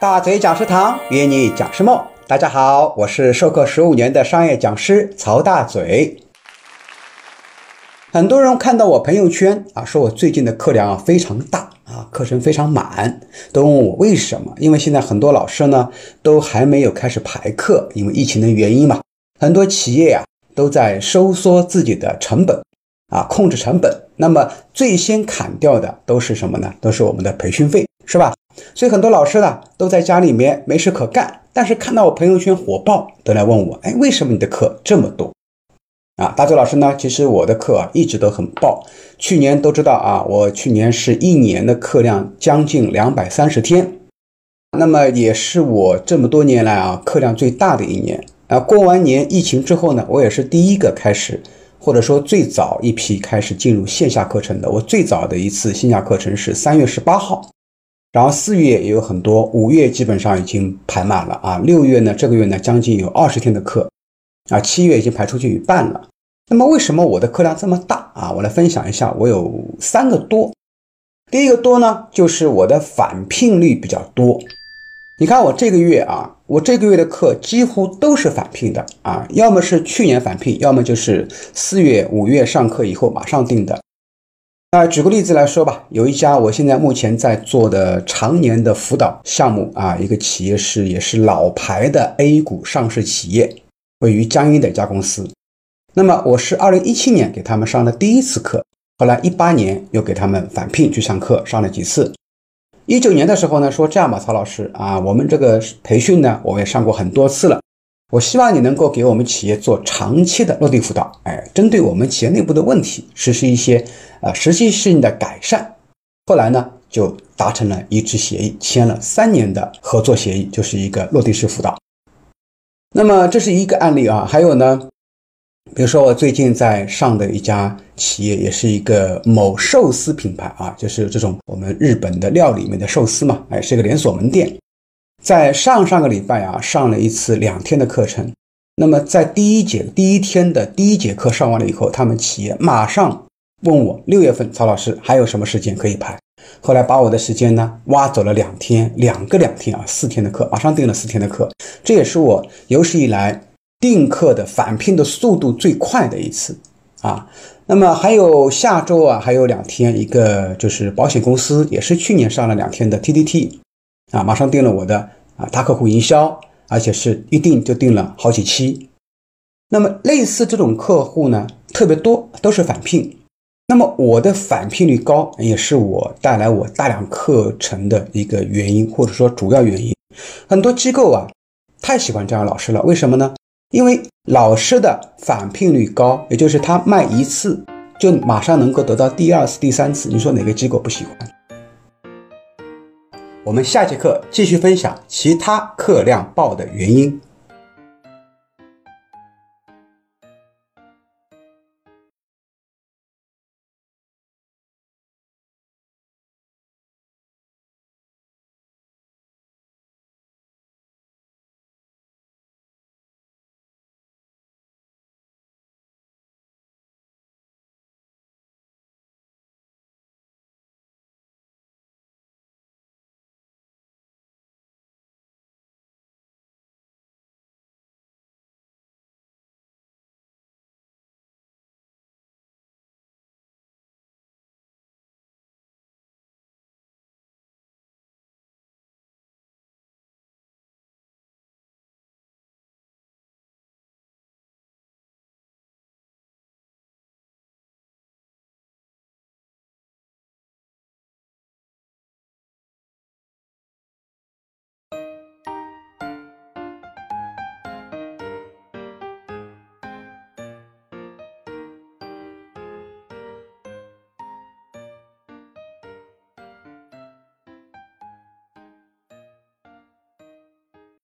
大嘴讲师堂约你讲师梦，大家好，我是授课十五年的商业讲师曹大嘴。很多人看到我朋友圈啊，说我最近的课量啊非常大啊，课程非常满，都问我为什么？因为现在很多老师呢都还没有开始排课，因为疫情的原因嘛，很多企业呀都在收缩自己的成本啊，控制成本。那么最先砍掉的都是什么呢？都是我们的培训费，是吧？所以很多老师呢都在家里面没事可干，但是看到我朋友圈火爆，都来问我，哎，为什么你的课这么多？啊，大周老师呢，其实我的课啊一直都很爆，去年都知道啊，我去年是一年的课量将近两百三十天，那么也是我这么多年来啊课量最大的一年啊。过完年疫情之后呢，我也是第一个开始。或者说最早一批开始进入线下课程的，我最早的一次线下课程是三月十八号，然后四月也有很多，五月基本上已经排满了啊，六月呢这个月呢将近有二十天的课，啊七月已经排出去一半了。那么为什么我的课量这么大啊？我来分享一下，我有三个多。第一个多呢，就是我的返聘率比较多。你看我这个月啊，我这个月的课几乎都是返聘的啊，要么是去年返聘，要么就是四月、五月上课以后马上定的。那举个例子来说吧，有一家我现在目前在做的常年的辅导项目啊，一个企业是也是老牌的 A 股上市企业，位于江阴的一家公司。那么我是二零一七年给他们上的第一次课，后来一八年又给他们返聘去上课，上了几次。一九年的时候呢，说这样吧，曹老师啊，我们这个培训呢，我也上过很多次了，我希望你能够给我们企业做长期的落地辅导，哎，针对我们企业内部的问题实施一些呃实际性的改善。后来呢，就达成了一致协议，签了三年的合作协议，就是一个落地式辅导。那么这是一个案例啊，还有呢。比如说，我最近在上的一家企业，也是一个某寿司品牌啊，就是这种我们日本的料里面的寿司嘛，哎，是一个连锁门店。在上上个礼拜啊，上了一次两天的课程。那么在第一节第一天的第一节课上完了以后，他们企业马上问我六月份曹老师还有什么时间可以排。后来把我的时间呢挖走了两天，两个两天啊，四天的课，马上订了四天的课。这也是我有史以来。订课的返聘的速度最快的一次啊，那么还有下周啊，还有两天，一个就是保险公司也是去年上了两天的 TDT，啊，马上订了我的啊大客户营销，而且是一订就订了好几期。那么类似这种客户呢特别多，都是返聘。那么我的返聘率高，也是我带来我大量课程的一个原因，或者说主要原因。很多机构啊太喜欢这样老师了，为什么呢？因为老师的返聘率高，也就是他卖一次就马上能够得到第二次、第三次。你说哪个机构不喜欢？我们下节课继续分享其他课量爆的原因。